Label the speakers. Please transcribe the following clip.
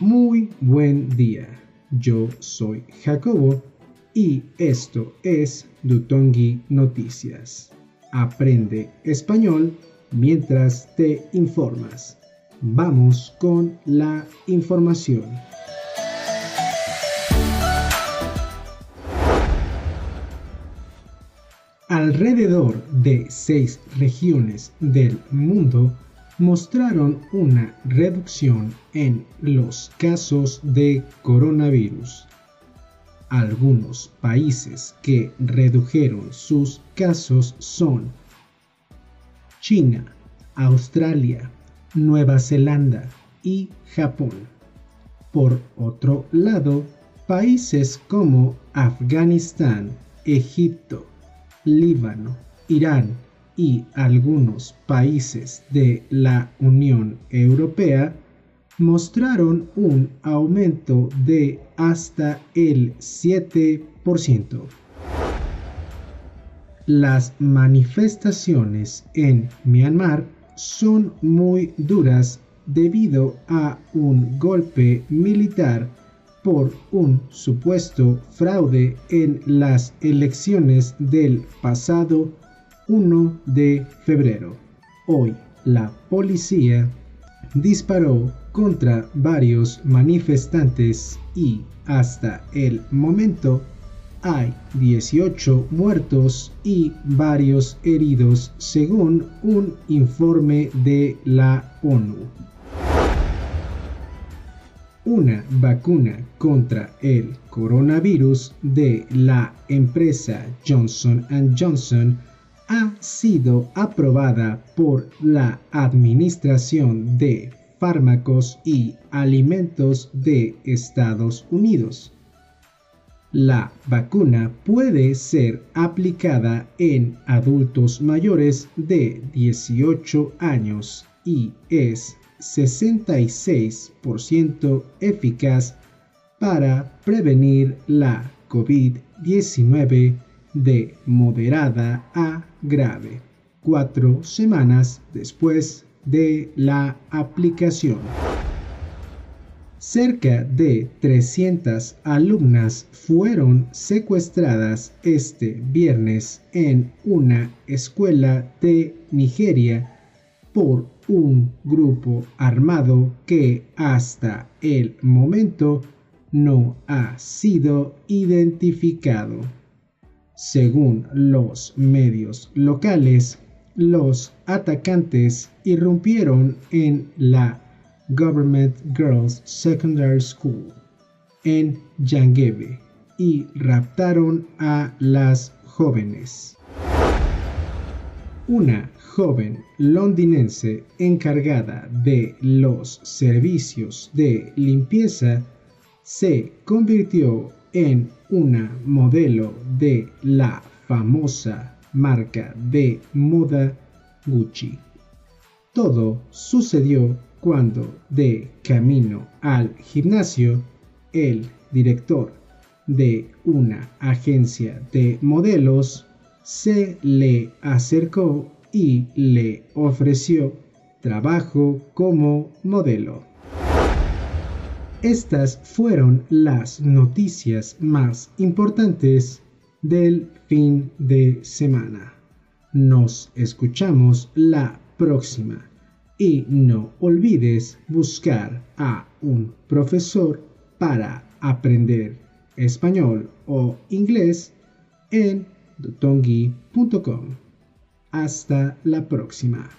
Speaker 1: Muy buen día. Yo soy Jacobo y esto es Dutongi Noticias. Aprende español mientras te informas. Vamos con la información. Alrededor de seis regiones del mundo mostraron una reducción en los casos de coronavirus. Algunos países que redujeron sus casos son China, Australia, Nueva Zelanda y Japón. Por otro lado, países como Afganistán, Egipto, Líbano, Irán y algunos países de la Unión Europea mostraron un aumento de hasta el 7%. Las manifestaciones en Myanmar son muy duras debido a un golpe militar por un supuesto fraude en las elecciones del pasado 1 de febrero. Hoy la policía disparó contra varios manifestantes y hasta el momento hay 18 muertos y varios heridos según un informe de la ONU. Una vacuna contra el coronavirus de la empresa Johnson ⁇ Johnson ha sido aprobada por la Administración de Fármacos y Alimentos de Estados Unidos. La vacuna puede ser aplicada en adultos mayores de 18 años y es 66% eficaz para prevenir la COVID-19 de moderada a grave, cuatro semanas después de la aplicación. Cerca de 300 alumnas fueron secuestradas este viernes en una escuela de Nigeria por un grupo armado que hasta el momento no ha sido identificado. Según los medios locales, los atacantes irrumpieron en la Government Girls Secondary School en Yangebe y raptaron a las jóvenes. Una joven londinense encargada de los servicios de limpieza se convirtió en una modelo de la famosa marca de moda Gucci. Todo sucedió cuando, de camino al gimnasio, el director de una agencia de modelos se le acercó y le ofreció trabajo como modelo. Estas fueron las noticias más importantes del fin de semana. Nos escuchamos la próxima y no olvides buscar a un profesor para aprender español o inglés en dotongi.com. Hasta la próxima.